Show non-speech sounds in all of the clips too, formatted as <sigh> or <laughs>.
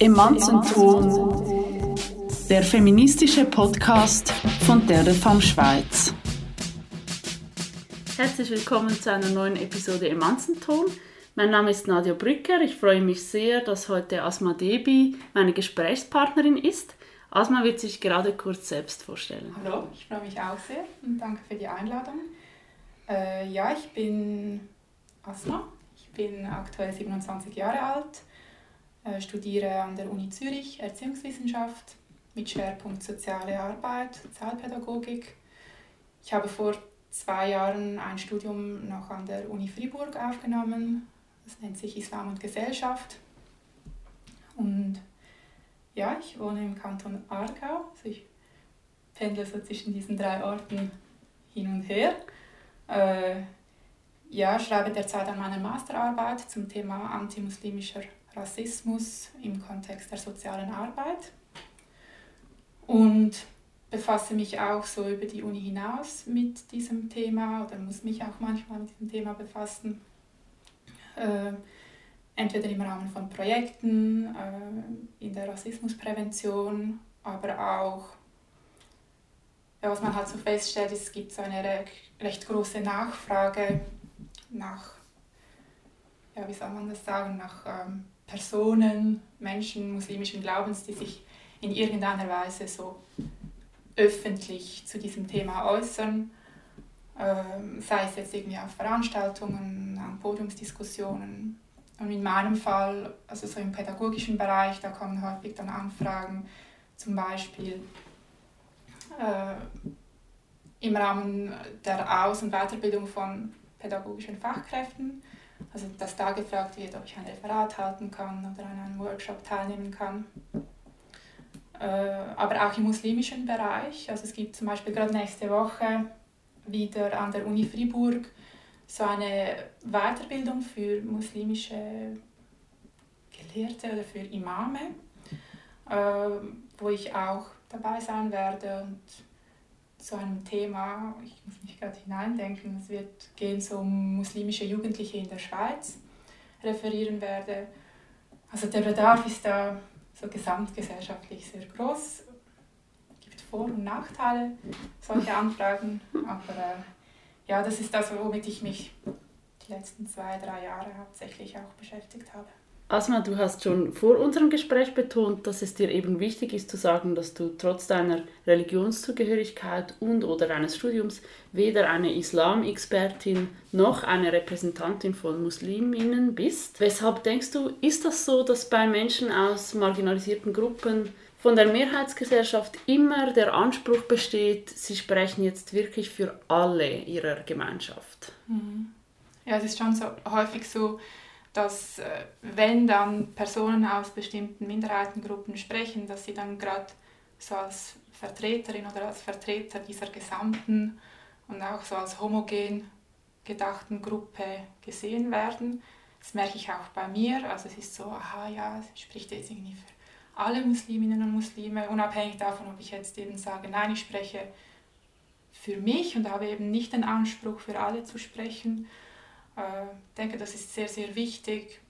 Emanzenton, der feministische Podcast von der Femme Schweiz. Herzlich willkommen zu einer neuen Episode Emanzenton. Mein Name ist Nadia Brücker. Ich freue mich sehr, dass heute Asma Debi meine Gesprächspartnerin ist. Asma wird sich gerade kurz selbst vorstellen. Hallo, ich freue mich auch sehr und danke für die Einladung. Äh, ja, ich bin Asma. Ich bin aktuell 27 Jahre alt studiere an der Uni Zürich Erziehungswissenschaft mit Schwerpunkt soziale Arbeit, Sozialpädagogik. Ich habe vor zwei Jahren ein Studium noch an der Uni Fribourg aufgenommen. Das nennt sich Islam und Gesellschaft. Und ja, ich wohne im Kanton Aargau. Also ich pendle so zwischen diesen drei Orten hin und her. Äh, ja, schreibe derzeit an meiner Masterarbeit zum Thema antimuslimischer Rassismus im Kontext der sozialen Arbeit und befasse mich auch so über die Uni hinaus mit diesem Thema oder muss mich auch manchmal mit diesem Thema befassen. Äh, entweder im Rahmen von Projekten, äh, in der Rassismusprävention, aber auch, ja, was man halt so feststellt, es gibt so eine recht, große Nachfrage nach, ja, wie soll man das sagen, nach ähm, Personen, Menschen muslimischen Glaubens, die sich in irgendeiner Weise so öffentlich zu diesem Thema äußern, ähm, sei es jetzt irgendwie auf Veranstaltungen, an Podiumsdiskussionen. Und in meinem Fall, also so im pädagogischen Bereich, da kommen häufig dann Anfragen, zum Beispiel äh, im Rahmen der Aus- und Weiterbildung von pädagogischen Fachkräften also dass da gefragt wird, ob ich ein Referat halten kann oder an einem Workshop teilnehmen kann. Äh, aber auch im muslimischen Bereich. Also es gibt zum Beispiel gerade nächste Woche wieder an der Uni Fribourg so eine Weiterbildung für muslimische Gelehrte oder für Imame, äh, wo ich auch dabei sein werde und zu einem Thema, ich muss mich gerade hineindenken, es wird gehen so um muslimische Jugendliche in der Schweiz, referieren werde. Also der Bedarf ist da so gesamtgesellschaftlich sehr groß. Es gibt Vor- und Nachteile solche Anfragen, aber äh, ja, das ist das, womit ich mich die letzten zwei, drei Jahre hauptsächlich auch beschäftigt habe. Asma, du hast schon vor unserem Gespräch betont, dass es dir eben wichtig ist zu sagen, dass du trotz deiner Religionszugehörigkeit und oder deines Studiums weder eine Islam-Expertin noch eine Repräsentantin von Musliminnen bist. Weshalb denkst du, ist das so, dass bei Menschen aus marginalisierten Gruppen von der Mehrheitsgesellschaft immer der Anspruch besteht, sie sprechen jetzt wirklich für alle ihrer Gemeinschaft? Mhm. Ja, es ist schon so häufig so, dass äh, wenn dann Personen aus bestimmten Minderheitengruppen sprechen, dass sie dann gerade so als Vertreterin oder als Vertreter dieser gesamten und auch so als homogen gedachten Gruppe gesehen werden. Das merke ich auch bei mir. Also es ist so, aha, ja, spricht jetzt irgendwie für alle Musliminnen und Muslime, unabhängig davon, ob ich jetzt eben sage, nein, ich spreche für mich und habe eben nicht den Anspruch, für alle zu sprechen äh, denke, das ist sehr, sehr wichtig,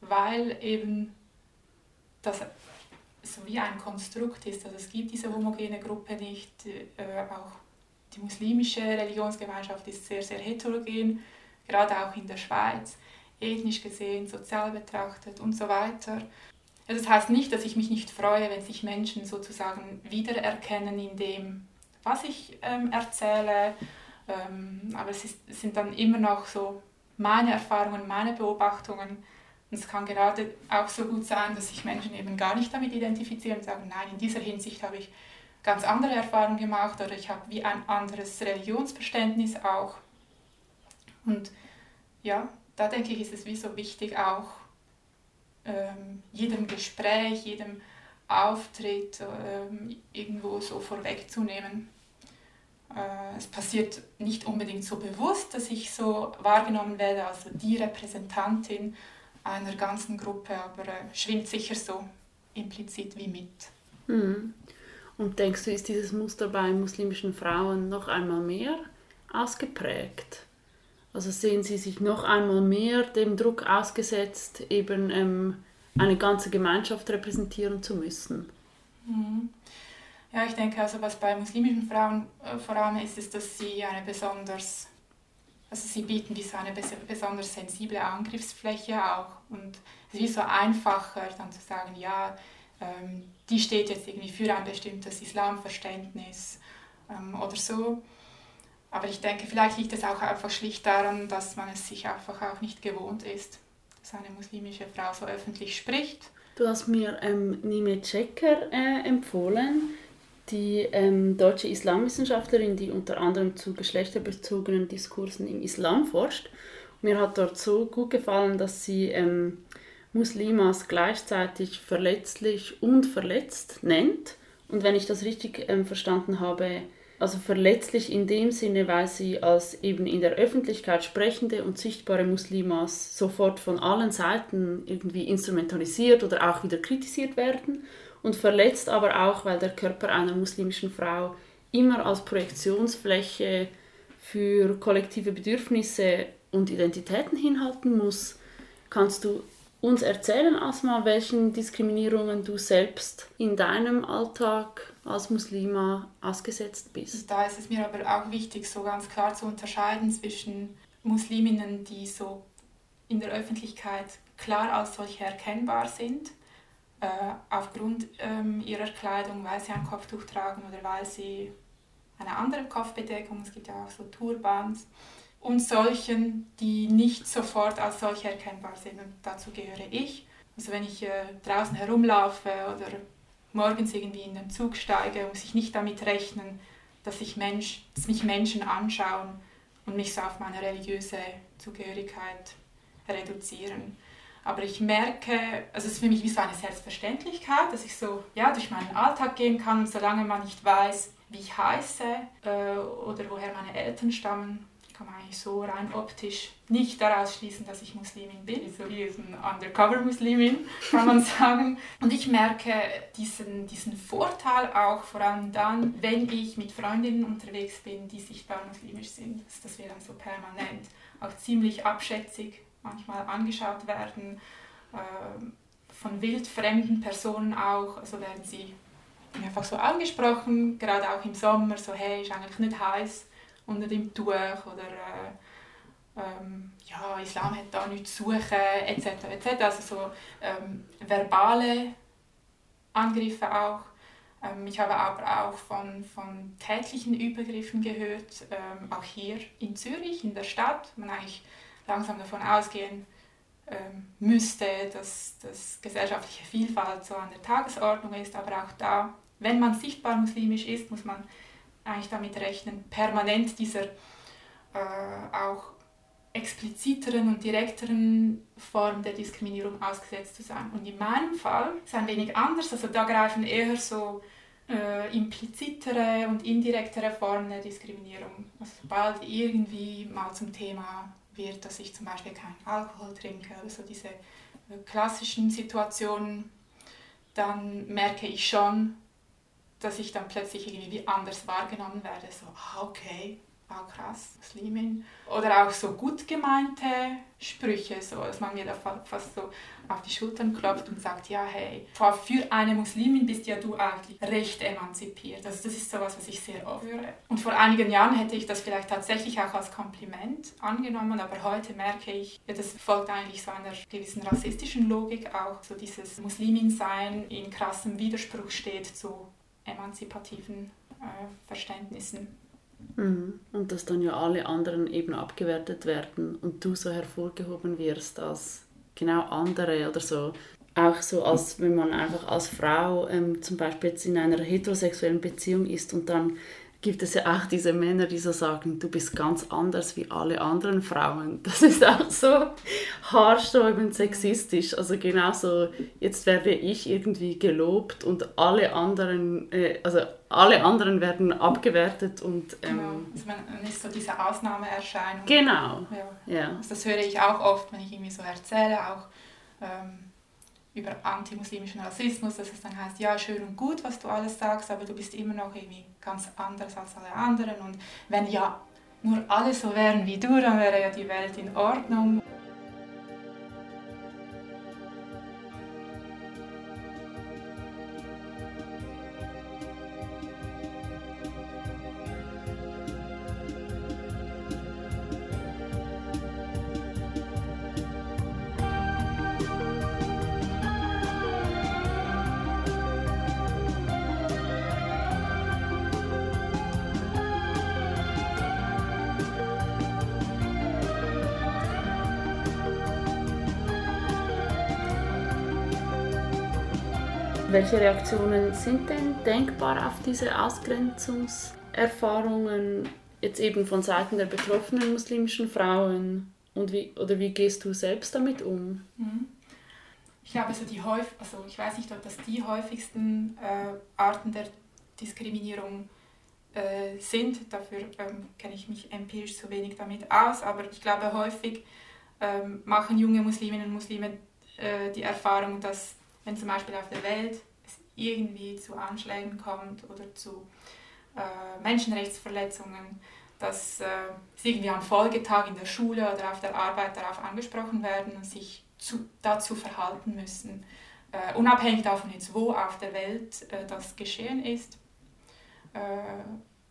weil eben das so wie ein Konstrukt ist. Also es gibt diese homogene Gruppe nicht, äh, auch die muslimische Religionsgemeinschaft ist sehr, sehr heterogen, gerade auch in der Schweiz, ethnisch gesehen, sozial betrachtet und so weiter. das heißt nicht, dass ich mich nicht freue, wenn sich Menschen sozusagen wiedererkennen in dem, was ich ähm, erzähle, ähm, aber es, ist, es sind dann immer noch so meine Erfahrungen, meine Beobachtungen. Und es kann gerade auch so gut sein, dass sich Menschen eben gar nicht damit identifizieren und sagen, nein, in dieser Hinsicht habe ich ganz andere Erfahrungen gemacht oder ich habe wie ein anderes Religionsverständnis auch. Und ja, da denke ich, ist es wie so wichtig auch ähm, jedem Gespräch, jedem Auftritt ähm, irgendwo so vorwegzunehmen. Äh, es passiert nicht unbedingt so bewusst, dass ich so wahrgenommen werde, also die Repräsentantin einer ganzen Gruppe, aber äh, schwingt sicher so implizit wie mit. Mhm. Und denkst du, ist dieses Muster bei muslimischen Frauen noch einmal mehr ausgeprägt? Also sehen sie sich noch einmal mehr dem Druck ausgesetzt, eben ähm, eine ganze Gemeinschaft repräsentieren zu müssen. Mhm. Ja, ich denke, also was bei muslimischen Frauen äh, vor allem ist, ist, dass sie eine besonders, also sie bieten wie eine besonders sensible Angriffsfläche auch und es ist so einfacher dann zu sagen, ja, ähm, die steht jetzt irgendwie für ein bestimmtes Islamverständnis ähm, oder so. Aber ich denke, vielleicht liegt es auch einfach schlicht daran, dass man es sich einfach auch nicht gewohnt ist, dass eine muslimische Frau so öffentlich spricht. Du hast mir ähm, Nime Checker äh, empfohlen, die ähm, deutsche Islamwissenschaftlerin, die unter anderem zu geschlechterbezogenen Diskursen im Islam forscht. Mir hat dort so gut gefallen, dass sie ähm, Muslimas gleichzeitig verletzlich und verletzt nennt. Und wenn ich das richtig ähm, verstanden habe, also verletzlich in dem Sinne, weil sie als eben in der Öffentlichkeit sprechende und sichtbare Muslimas sofort von allen Seiten irgendwie instrumentalisiert oder auch wieder kritisiert werden. Und verletzt aber auch, weil der Körper einer muslimischen Frau immer als Projektionsfläche für kollektive Bedürfnisse und Identitäten hinhalten muss. Kannst du uns erzählen, Asma, welchen Diskriminierungen du selbst in deinem Alltag als Muslima ausgesetzt bist? Da ist es mir aber auch wichtig, so ganz klar zu unterscheiden zwischen Musliminnen, die so in der Öffentlichkeit klar als solche erkennbar sind, äh, aufgrund ähm, ihrer Kleidung, weil sie ein Kopftuch tragen oder weil sie eine andere Kopfbedeckung, es gibt ja auch so Turbans, und solchen, die nicht sofort als solche erkennbar sind. Und dazu gehöre ich. Also wenn ich äh, draußen herumlaufe oder morgens irgendwie in den Zug steige, muss ich nicht damit rechnen, dass, ich Mensch, dass mich Menschen anschauen und mich so auf meine religiöse Zugehörigkeit reduzieren. Aber ich merke, also es ist für mich wie so eine Selbstverständlichkeit, dass ich so ja, durch meinen Alltag gehen kann, solange man nicht weiß, wie ich heiße äh, oder woher meine Eltern stammen, kann man eigentlich so rein optisch nicht daraus schließen, dass ich Muslimin bin. So wie eine Undercover-Muslimin, kann man <laughs> sagen. Und ich merke diesen, diesen Vorteil auch vor allem dann, wenn ich mit Freundinnen unterwegs bin, die sichtbar muslimisch sind. Dass wir dann so permanent auch ziemlich abschätzig manchmal angeschaut werden, äh, von wildfremden Personen auch. Also werden sie einfach so angesprochen, gerade auch im Sommer, so hey, ist eigentlich nicht heiß unter dem Tuch oder äh, ähm, ja, Islam hat da nichts zu suchen etc. etc. Also so ähm, verbale Angriffe auch. Ähm, ich habe aber auch von, von tätlichen Übergriffen gehört, ähm, auch hier in Zürich, in der Stadt. Man eigentlich langsam davon ausgehen ähm, müsste, dass, dass gesellschaftliche Vielfalt so an der Tagesordnung ist, aber auch da, wenn man sichtbar muslimisch ist, muss man eigentlich damit rechnen, permanent dieser äh, auch expliziteren und direkteren Form der Diskriminierung ausgesetzt zu sein. Und in meinem Fall ist es ein wenig anders. Also da greifen eher so äh, implizitere und indirektere Formen der Diskriminierung. Also sobald irgendwie mal zum Thema wird, dass ich zum Beispiel keinen Alkohol trinke oder so diese äh, klassischen Situationen, dann merke ich schon, dass ich dann plötzlich irgendwie anders wahrgenommen werde. So, ah, okay, ah, krass, Muslimin. Oder auch so gut gemeinte Sprüche, so, dass man mir da fast so auf die Schultern klopft und sagt, ja, hey, für eine Muslimin bist ja du eigentlich recht emanzipiert. Also das ist sowas, was ich sehr oft höre. Und vor einigen Jahren hätte ich das vielleicht tatsächlich auch als Kompliment angenommen, aber heute merke ich, ja, das folgt eigentlich so einer gewissen rassistischen Logik auch, so dieses Muslimin-Sein in krassem Widerspruch steht zu emanzipativen äh, Verständnissen. Mhm. Und dass dann ja alle anderen eben abgewertet werden und du so hervorgehoben wirst als genau andere oder so. Auch so, als wenn man einfach als Frau ähm, zum Beispiel jetzt in einer heterosexuellen Beziehung ist und dann gibt es ja auch diese Männer, die so sagen, du bist ganz anders wie alle anderen Frauen. <laughs> Das ist auch so haarsträubend sexistisch. Also genauso, jetzt werde ich irgendwie gelobt und alle anderen, äh, also alle anderen werden abgewertet und... Ähm, genau. also man ist so diese Ausnahmeerscheinung. Genau. Ja. ja. Also das höre ich auch oft, wenn ich irgendwie so erzähle, auch... Ähm, über antimuslimischen Rassismus, dass es dann heißt, ja, schön und gut, was du alles sagst, aber du bist immer noch irgendwie ganz anders als alle anderen. Und wenn ja nur alle so wären wie du, dann wäre ja die Welt in Ordnung. Welche Reaktionen sind denn denkbar auf diese Ausgrenzungserfahrungen jetzt eben von Seiten der betroffenen muslimischen Frauen? Und wie, oder wie gehst du selbst damit um? Mhm. Ich glaube, so die häufig, also ich weiß nicht, ob das die häufigsten äh, Arten der Diskriminierung äh, sind. Dafür ähm, kenne ich mich empirisch zu wenig damit aus. Aber ich glaube, häufig ähm, machen junge Musliminnen und Muslime äh, die Erfahrung, dass wenn zum Beispiel auf der Welt es irgendwie zu Anschlägen kommt oder zu äh, Menschenrechtsverletzungen, dass äh, sie irgendwie am Folgetag in der Schule oder auf der Arbeit darauf angesprochen werden und sich zu, dazu verhalten müssen, äh, unabhängig davon jetzt, wo auf der Welt äh, das geschehen ist. Äh,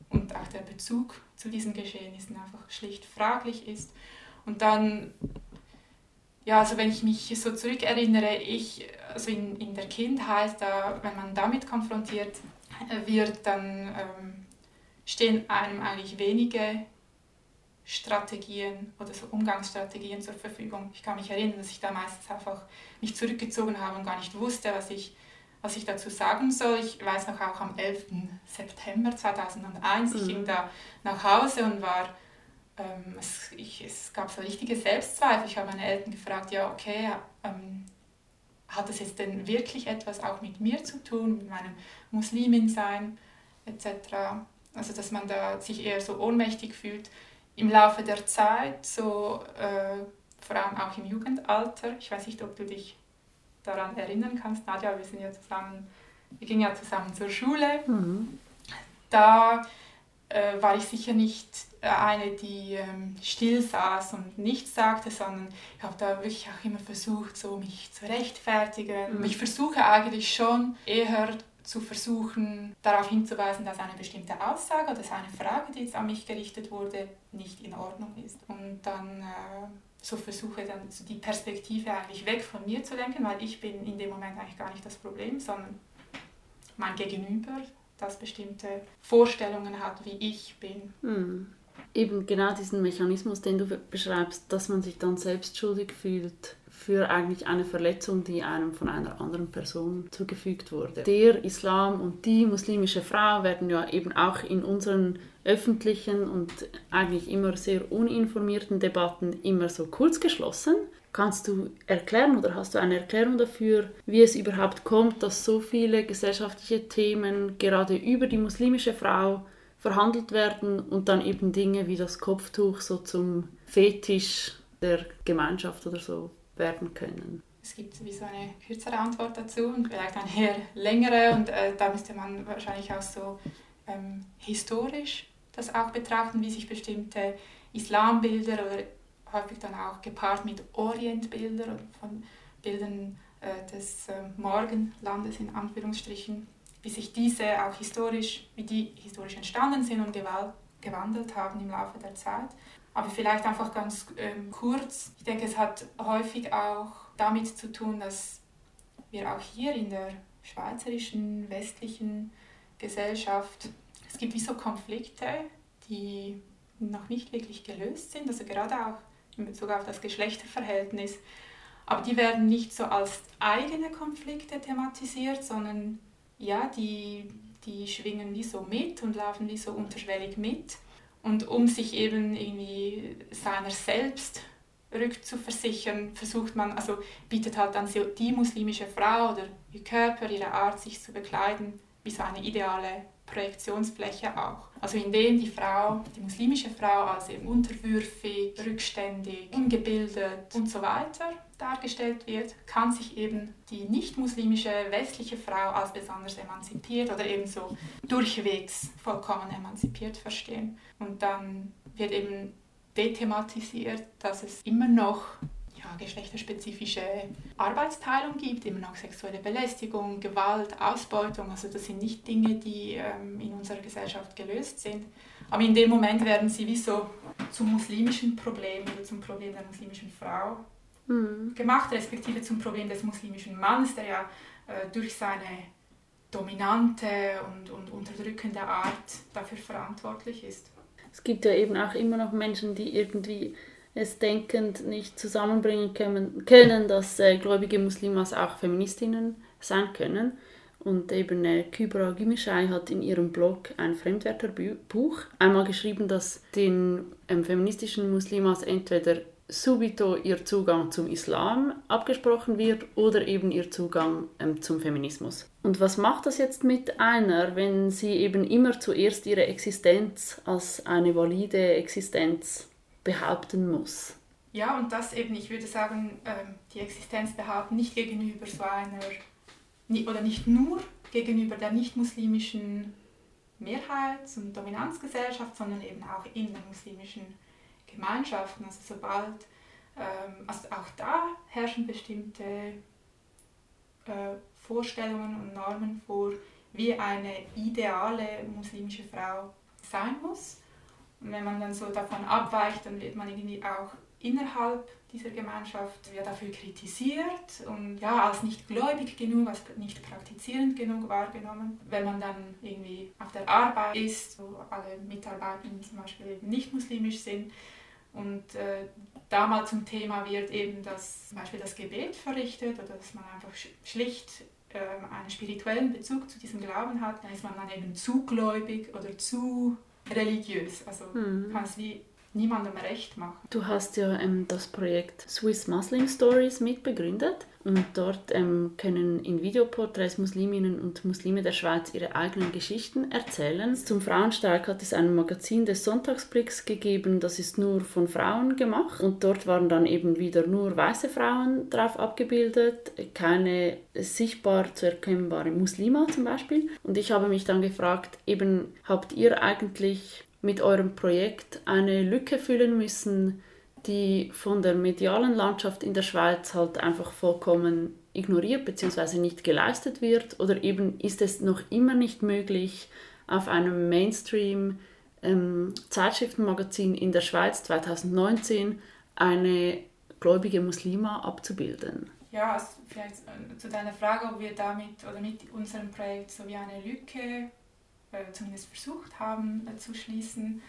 und auch der Bezug zu diesen Geschehnissen einfach schlicht fraglich ist. Und dann ja, also wenn ich mich so zurückerinnere, ich, also in, in der Kindheit, da, wenn man damit konfrontiert äh, wird, dann ähm, stehen einem eigentlich wenige Strategien oder so Umgangsstrategien zur Verfügung. Ich kann mich erinnern, dass ich da meistens einfach mich zurückgezogen habe und gar nicht wusste, was ich, was ich dazu sagen soll. Ich weiß noch auch am 11. September 2001, mhm. ich ging da nach Hause und war ähm, es, ich, es gab so richtige Selbstzweifel. Ich habe meine Eltern gefragt, ja, okay, ähm, hat das jetzt denn wirklich etwas auch mit mir zu tun, mit meinem Muslimin-Sein etc.? Also, dass man da sich eher so ohnmächtig fühlt. Im Laufe der Zeit, so äh, vor allem auch im Jugendalter, ich weiß nicht, ob du dich daran erinnern kannst, Nadja, wir sind ja zusammen, wir gingen ja zusammen zur Schule. Mhm. Da äh, war ich sicher nicht eine, die ähm, still saß und nichts sagte, sondern ich habe da wirklich auch immer versucht, so mich zu rechtfertigen. Mhm. Ich versuche eigentlich schon eher zu versuchen, darauf hinzuweisen, dass eine bestimmte Aussage oder eine Frage, die jetzt an mich gerichtet wurde, nicht in Ordnung ist. Und dann äh, so versuche dann so die Perspektive eigentlich weg von mir zu lenken, weil ich bin in dem Moment eigentlich gar nicht das Problem, sondern mein Gegenüber, das bestimmte Vorstellungen hat, wie ich bin. Mhm. Eben genau diesen Mechanismus, den du beschreibst, dass man sich dann selbst schuldig fühlt für eigentlich eine Verletzung, die einem von einer anderen Person zugefügt wurde. Der Islam und die muslimische Frau werden ja eben auch in unseren öffentlichen und eigentlich immer sehr uninformierten Debatten immer so kurz geschlossen. Kannst du erklären oder hast du eine Erklärung dafür, wie es überhaupt kommt, dass so viele gesellschaftliche Themen gerade über die muslimische Frau verhandelt werden und dann eben Dinge wie das Kopftuch so zum Fetisch der Gemeinschaft oder so werden können? Es gibt wie so eine kürzere Antwort dazu und vielleicht eine eher längere und äh, da müsste man wahrscheinlich auch so ähm, historisch das auch betrachten, wie sich bestimmte Islambilder oder häufig dann auch gepaart mit Orientbildern von Bildern äh, des äh, Morgenlandes in Anführungsstrichen, wie sich diese auch historisch, wie die historisch entstanden sind und gewandelt haben im Laufe der Zeit. Aber vielleicht einfach ganz ähm, kurz, ich denke, es hat häufig auch damit zu tun, dass wir auch hier in der schweizerischen, westlichen Gesellschaft, es gibt wie so Konflikte, die noch nicht wirklich gelöst sind, also gerade auch in Bezug auf das Geschlechterverhältnis. Aber die werden nicht so als eigene Konflikte thematisiert, sondern ja, die, die schwingen wie so mit und laufen wie so unterschwellig mit. Und um sich eben irgendwie seiner selbst rückzuversichern, versucht man, also bietet halt dann die muslimische Frau oder ihr Körper, ihre Art, sich zu bekleiden, wie so eine ideale Projektionsfläche auch. Also in dem die Frau, die muslimische Frau als eben unterwürfig, rückständig, ungebildet und so weiter dargestellt wird, kann sich eben die nicht-muslimische westliche Frau als besonders emanzipiert oder eben so durchwegs vollkommen emanzipiert verstehen. Und dann wird eben dethematisiert, dass es immer noch ja, geschlechterspezifische Arbeitsteilung gibt, immer noch sexuelle Belästigung, Gewalt, Ausbeutung. Also das sind nicht Dinge, die ähm, in unserer Gesellschaft gelöst sind. Aber in dem Moment werden sie wie so zum muslimischen Problem oder zum Problem der muslimischen Frau mhm. gemacht, respektive zum Problem des muslimischen Mannes, der ja äh, durch seine dominante und, und unterdrückende Art dafür verantwortlich ist. Es gibt ja eben auch immer noch Menschen, die irgendwie es denkend nicht zusammenbringen können, können dass äh, gläubige Muslimas auch Feministinnen sein können. Und eben äh, Kybra Gümüşay hat in ihrem Blog ein Fremdwörterbuch einmal geschrieben, dass den ähm, feministischen Muslimas entweder subito ihr Zugang zum Islam abgesprochen wird oder eben ihr Zugang ähm, zum Feminismus. Und was macht das jetzt mit einer, wenn sie eben immer zuerst ihre Existenz als eine valide Existenz behaupten muss? Ja, und das eben, ich würde sagen, ähm, die Existenz behaupten nicht gegenüber so einer, oder nicht nur gegenüber der nicht-muslimischen Mehrheits- und Dominanzgesellschaft, sondern eben auch in der muslimischen Gemeinschaften. Also sobald, ähm, also auch da herrschen bestimmte äh, Vorstellungen und Normen vor, wie eine ideale muslimische Frau sein muss. Und wenn man dann so davon abweicht, dann wird man irgendwie auch innerhalb dieser Gemeinschaft wird dafür kritisiert und ja, als nicht gläubig genug, als nicht praktizierend genug wahrgenommen. Wenn man dann irgendwie auf der Arbeit ist, wo alle Mitarbeiter zum Beispiel nicht muslimisch sind, und äh, da mal zum Thema wird eben, dass zum Beispiel das Gebet verrichtet oder dass man einfach schlicht äh, einen spirituellen Bezug zu diesem Glauben hat, dann ist man dann eben zu gläubig oder zu religiös. Also mhm. kann es wie niemandem recht machen. Du hast ja ähm, das Projekt Swiss Muslim Stories mitbegründet und dort ähm, können in Videoporträts Musliminnen und Muslime der Schweiz ihre eigenen Geschichten erzählen. Zum Frauenstreik hat es ein Magazin des Sonntagsblicks gegeben, das ist nur von Frauen gemacht und dort waren dann eben wieder nur weiße Frauen drauf abgebildet, keine sichtbar zu erkennbare Muslima zum Beispiel. Und ich habe mich dann gefragt, eben habt ihr eigentlich mit eurem Projekt eine Lücke füllen müssen, die von der medialen Landschaft in der Schweiz halt einfach vollkommen ignoriert bzw. nicht geleistet wird? Oder eben ist es noch immer nicht möglich, auf einem Mainstream ähm, Zeitschriftenmagazin in der Schweiz 2019 eine gläubige Muslima abzubilden? Ja, also vielleicht äh, zu deiner Frage, ob wir damit oder mit unserem Projekt so wie eine Lücke äh, zumindest versucht haben äh, zu schließen.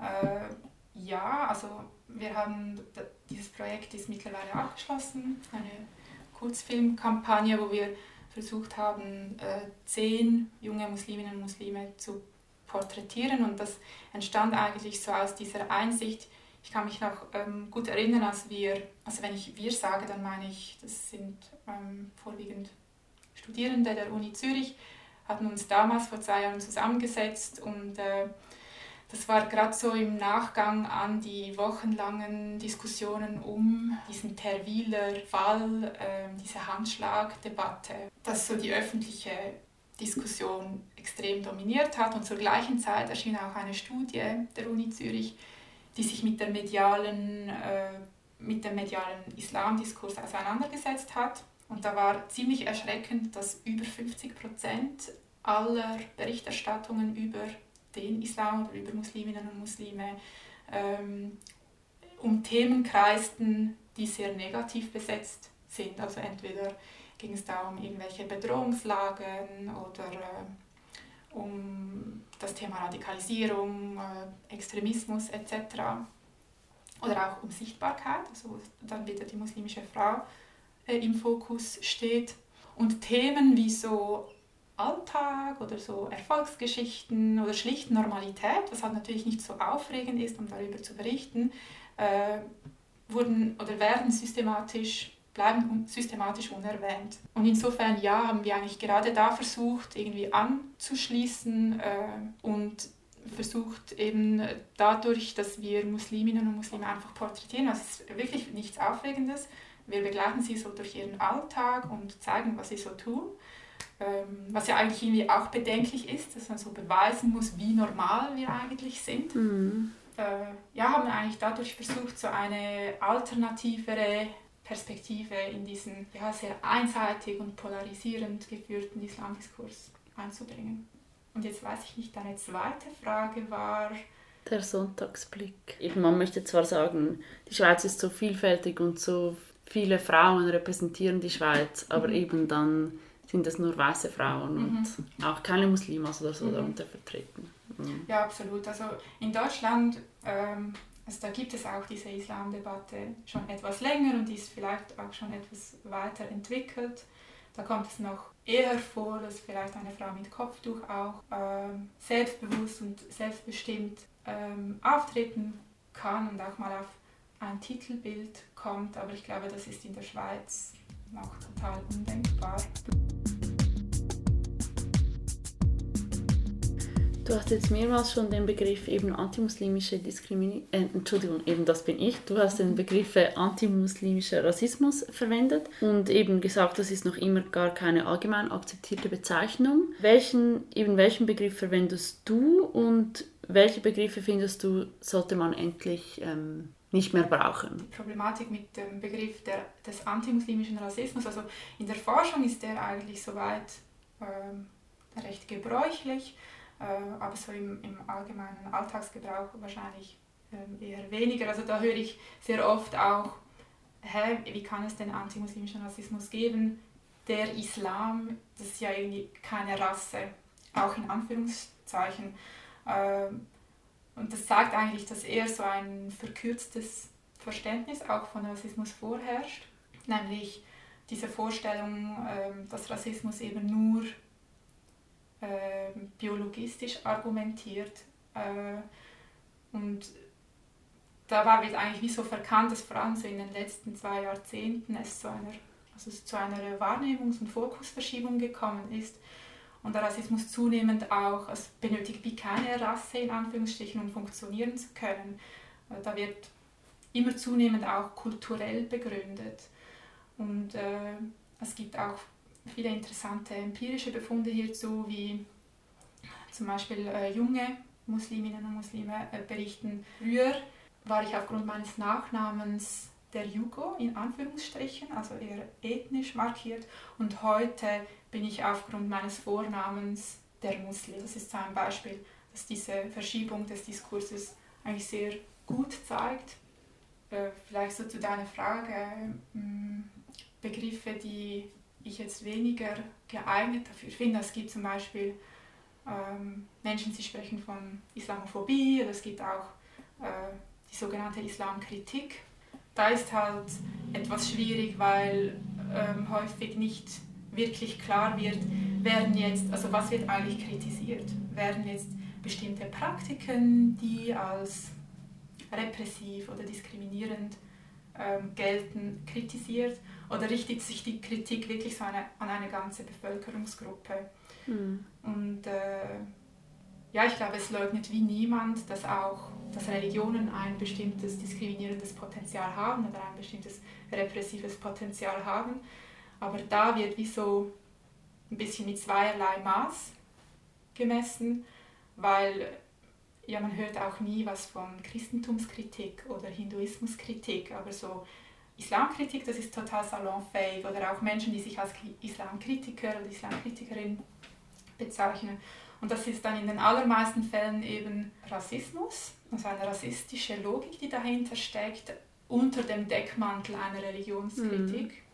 Äh, ja, also wir haben, dieses Projekt ist mittlerweile abgeschlossen, eine Kurzfilmkampagne, wo wir versucht haben, äh, zehn junge Musliminnen und Muslime zu porträtieren. Und das entstand eigentlich so aus dieser Einsicht, ich kann mich noch ähm, gut erinnern, als wir, also wenn ich wir sage, dann meine ich, das sind ähm, vorwiegend Studierende der Uni Zürich, hatten uns damals vor zwei Jahren zusammengesetzt und äh, das war gerade so im Nachgang an die wochenlangen Diskussionen um diesen Terwiler Fall, äh, diese Handschlagdebatte, dass so die öffentliche Diskussion extrem dominiert hat. Und zur gleichen Zeit erschien auch eine Studie der Uni Zürich, die sich mit, der medialen, äh, mit dem medialen Islamdiskurs auseinandergesetzt hat. Und da war ziemlich erschreckend, dass über 50 Prozent aller Berichterstattungen über den Islam oder über Musliminnen und Muslime ähm, um Themen kreisten, die sehr negativ besetzt sind. Also entweder ging es da um irgendwelche Bedrohungslagen oder äh, um das Thema Radikalisierung, äh, Extremismus etc. Oder auch um Sichtbarkeit, also dann wieder die muslimische Frau im Fokus steht. Und Themen wie so Alltag oder so Erfolgsgeschichten oder schlicht Normalität, was halt natürlich nicht so aufregend ist, um darüber zu berichten, äh, wurden oder werden systematisch bleiben systematisch unerwähnt. Und insofern ja, haben wir eigentlich gerade da versucht, irgendwie anzuschließen äh, und versucht eben dadurch, dass wir Musliminnen und Muslime einfach porträtieren, es ist wirklich nichts Aufregendes. Wir begleiten sie so durch ihren Alltag und zeigen, was sie so tun. Ähm, was ja eigentlich irgendwie auch bedenklich ist, dass man so beweisen muss, wie normal wir eigentlich sind. Mhm. Äh, ja, haben wir eigentlich dadurch versucht, so eine alternativere Perspektive in diesen ja, sehr einseitig und polarisierend geführten Islamdiskurs einzubringen. Und jetzt weiß ich nicht, deine zweite Frage war... Der Sonntagsblick. Man möchte zwar sagen, die Schweiz ist so vielfältig und so viele Frauen repräsentieren die Schweiz, aber mhm. eben dann sind es nur weiße Frauen mhm. und auch keine Muslimas oder so mhm. darunter vertreten. Mhm. Ja, absolut. Also in Deutschland, ähm, also da gibt es auch diese Islamdebatte schon etwas länger und die ist vielleicht auch schon etwas weiter entwickelt. Da kommt es noch eher vor, dass vielleicht eine Frau mit Kopftuch auch ähm, selbstbewusst und selbstbestimmt ähm, auftreten kann und auch mal auf ein Titelbild kommt. Aber ich glaube, das ist in der Schweiz noch total undenkbar. Du hast jetzt mehrmals schon den Begriff eben antimuslimische Diskriminierung, äh, Entschuldigung, eben das bin ich. Du hast den Begriff antimuslimischer Rassismus verwendet und eben gesagt, das ist noch immer gar keine allgemein akzeptierte Bezeichnung. Welchen, eben welchen Begriff verwendest du und welche Begriffe findest du, sollte man endlich ähm, nicht mehr brauchen? Die Problematik mit dem Begriff der, des antimuslimischen Rassismus, also in der Forschung ist der eigentlich soweit ähm, recht gebräuchlich äh, aber so im, im allgemeinen Alltagsgebrauch wahrscheinlich ähm, eher weniger. Also da höre ich sehr oft auch, hä, wie kann es denn antimuslimischen Rassismus geben? Der Islam, das ist ja irgendwie keine Rasse, auch in Anführungszeichen. Ähm, und das sagt eigentlich, dass eher so ein verkürztes Verständnis auch von Rassismus vorherrscht, nämlich diese Vorstellung, ähm, dass Rassismus eben nur äh, biologistisch argumentiert. Äh, und dabei wird eigentlich wie so verkannt, dass vor allem so in den letzten zwei Jahrzehnten es zu einer, also zu einer Wahrnehmungs- und Fokusverschiebung gekommen ist und der Rassismus zunehmend auch, es benötigt wie keine Rasse in Anführungsstrichen, um funktionieren zu können. Äh, da wird immer zunehmend auch kulturell begründet. Und äh, es gibt auch viele interessante empirische Befunde hierzu, wie zum Beispiel äh, junge Musliminnen und Muslime äh, berichten. Früher war ich aufgrund meines Nachnamens der Jugo in Anführungsstrichen, also eher ethnisch markiert und heute bin ich aufgrund meines Vornamens der Muslim. Das ist so ein Beispiel, dass diese Verschiebung des Diskurses eigentlich sehr gut zeigt. Äh, vielleicht so zu deiner Frage, mm, Begriffe, die ich jetzt weniger geeignet dafür finde. Es gibt zum Beispiel ähm, Menschen, die sprechen von Islamophobie oder es gibt auch äh, die sogenannte Islamkritik. Da ist halt etwas schwierig, weil ähm, häufig nicht wirklich klar wird, werden jetzt, also was wird eigentlich kritisiert? Werden jetzt bestimmte Praktiken, die als repressiv oder diskriminierend ähm, gelten, kritisiert oder richtet sich die Kritik wirklich so eine, an eine ganze Bevölkerungsgruppe? Mhm. Und äh, ja, ich glaube, es leugnet wie niemand, dass auch dass Religionen ein bestimmtes diskriminierendes Potenzial haben oder ein bestimmtes repressives Potenzial haben. Aber da wird wie so ein bisschen mit zweierlei Maß gemessen, weil ja, man hört auch nie was von Christentumskritik oder Hinduismuskritik, aber so Islamkritik, das ist total salonfähig oder auch Menschen, die sich als Islamkritiker oder Islamkritikerin bezeichnen. Und das ist dann in den allermeisten Fällen eben Rassismus, also eine rassistische Logik, die dahinter steckt, unter dem Deckmantel einer Religionskritik. Hm.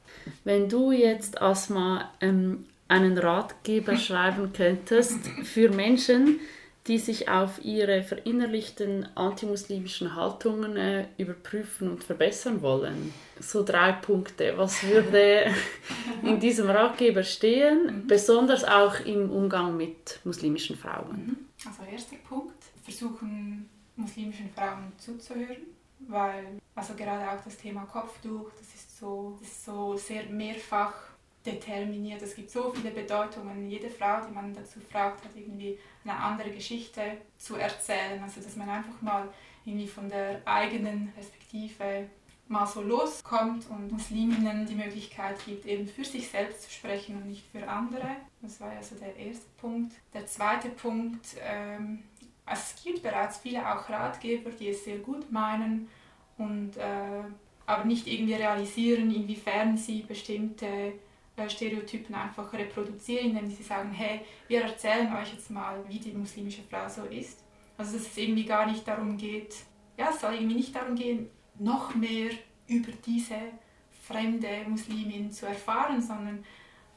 Wenn du jetzt Asma ähm, einen Ratgeber <laughs> schreiben könntest für Menschen, die sich auf ihre verinnerlichten antimuslimischen Haltungen äh, überprüfen und verbessern wollen. So drei Punkte. Was würde <laughs> in diesem Ratgeber stehen, mhm. besonders auch im Umgang mit muslimischen Frauen? Mhm. Also erster Punkt, versuchen muslimischen Frauen zuzuhören, weil also gerade auch das Thema Kopftuch, das ist so, das ist so sehr mehrfach determiniert. Es gibt so viele Bedeutungen. Jede Frau, die man dazu fragt, hat irgendwie eine andere Geschichte zu erzählen. Also dass man einfach mal irgendwie von der eigenen Perspektive mal so loskommt und Musliminnen die Möglichkeit gibt, eben für sich selbst zu sprechen und nicht für andere. Das war also der erste Punkt. Der zweite Punkt, ähm, es gibt bereits viele auch Ratgeber, die es sehr gut meinen und äh, aber nicht irgendwie realisieren, inwiefern sie bestimmte äh, Stereotypen einfach reproduzieren, indem sie sagen, hey, wir erzählen euch jetzt mal, wie die muslimische Frau so ist. Also dass es irgendwie gar nicht darum geht, ja, es soll irgendwie nicht darum gehen, noch mehr über diese fremde Muslimin zu erfahren, sondern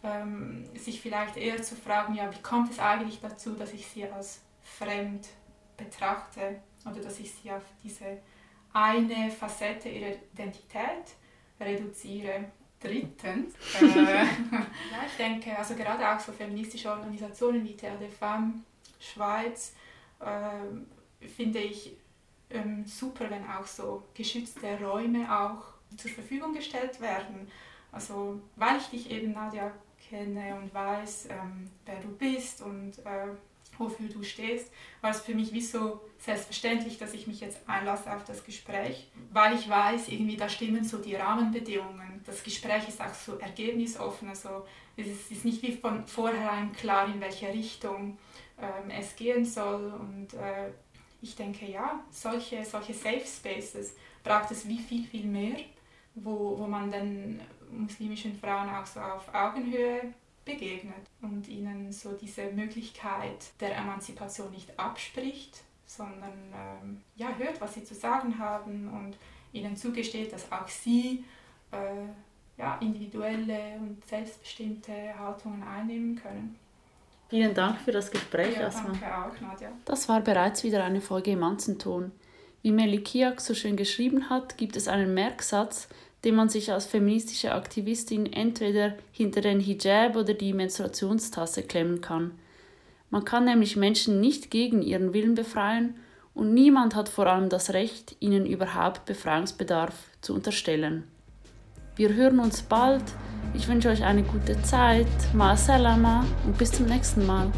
ähm, sich vielleicht eher zu fragen, ja, wie kommt es eigentlich dazu, dass ich sie als fremd betrachte oder dass ich sie auf diese eine Facette ihrer Identität reduziere drittens, äh, <laughs> ja, ich denke, also gerade auch so feministische Organisationen wie Terre des Femmes, Schweiz, äh, finde ich ähm, super, wenn auch so geschützte Räume auch zur Verfügung gestellt werden. Also weil ich dich eben, Nadja, kenne und weiß, ähm, wer du bist und äh, wofür du stehst, war es für mich wie so selbstverständlich, dass ich mich jetzt einlasse auf das Gespräch, weil ich weiß, irgendwie da stimmen so die Rahmenbedingungen. Das Gespräch ist auch so ergebnisoffen, also es ist nicht wie von vornherein klar, in welche Richtung ähm, es gehen soll und äh, ich denke, ja, solche, solche Safe Spaces braucht es wie viel, viel mehr, wo, wo man den muslimischen Frauen auch so auf Augenhöhe begegnet und ihnen so diese Möglichkeit der Emanzipation nicht abspricht, sondern ähm, ja, hört, was sie zu sagen haben und ihnen zugesteht, dass auch sie äh, ja, individuelle und selbstbestimmte Haltungen einnehmen können. Vielen Dank für das Gespräch, ja, Asma. Danke auch, Nadja. Das war bereits wieder eine Folge im Manzenton. Wie Melikiak so schön geschrieben hat, gibt es einen Merksatz, den man sich als feministische Aktivistin entweder hinter den Hijab oder die Menstruationstasse klemmen kann. Man kann nämlich Menschen nicht gegen ihren Willen befreien und niemand hat vor allem das Recht, ihnen überhaupt Befreiungsbedarf zu unterstellen. Wir hören uns bald. Ich wünsche euch eine gute Zeit. Ma salama und bis zum nächsten Mal.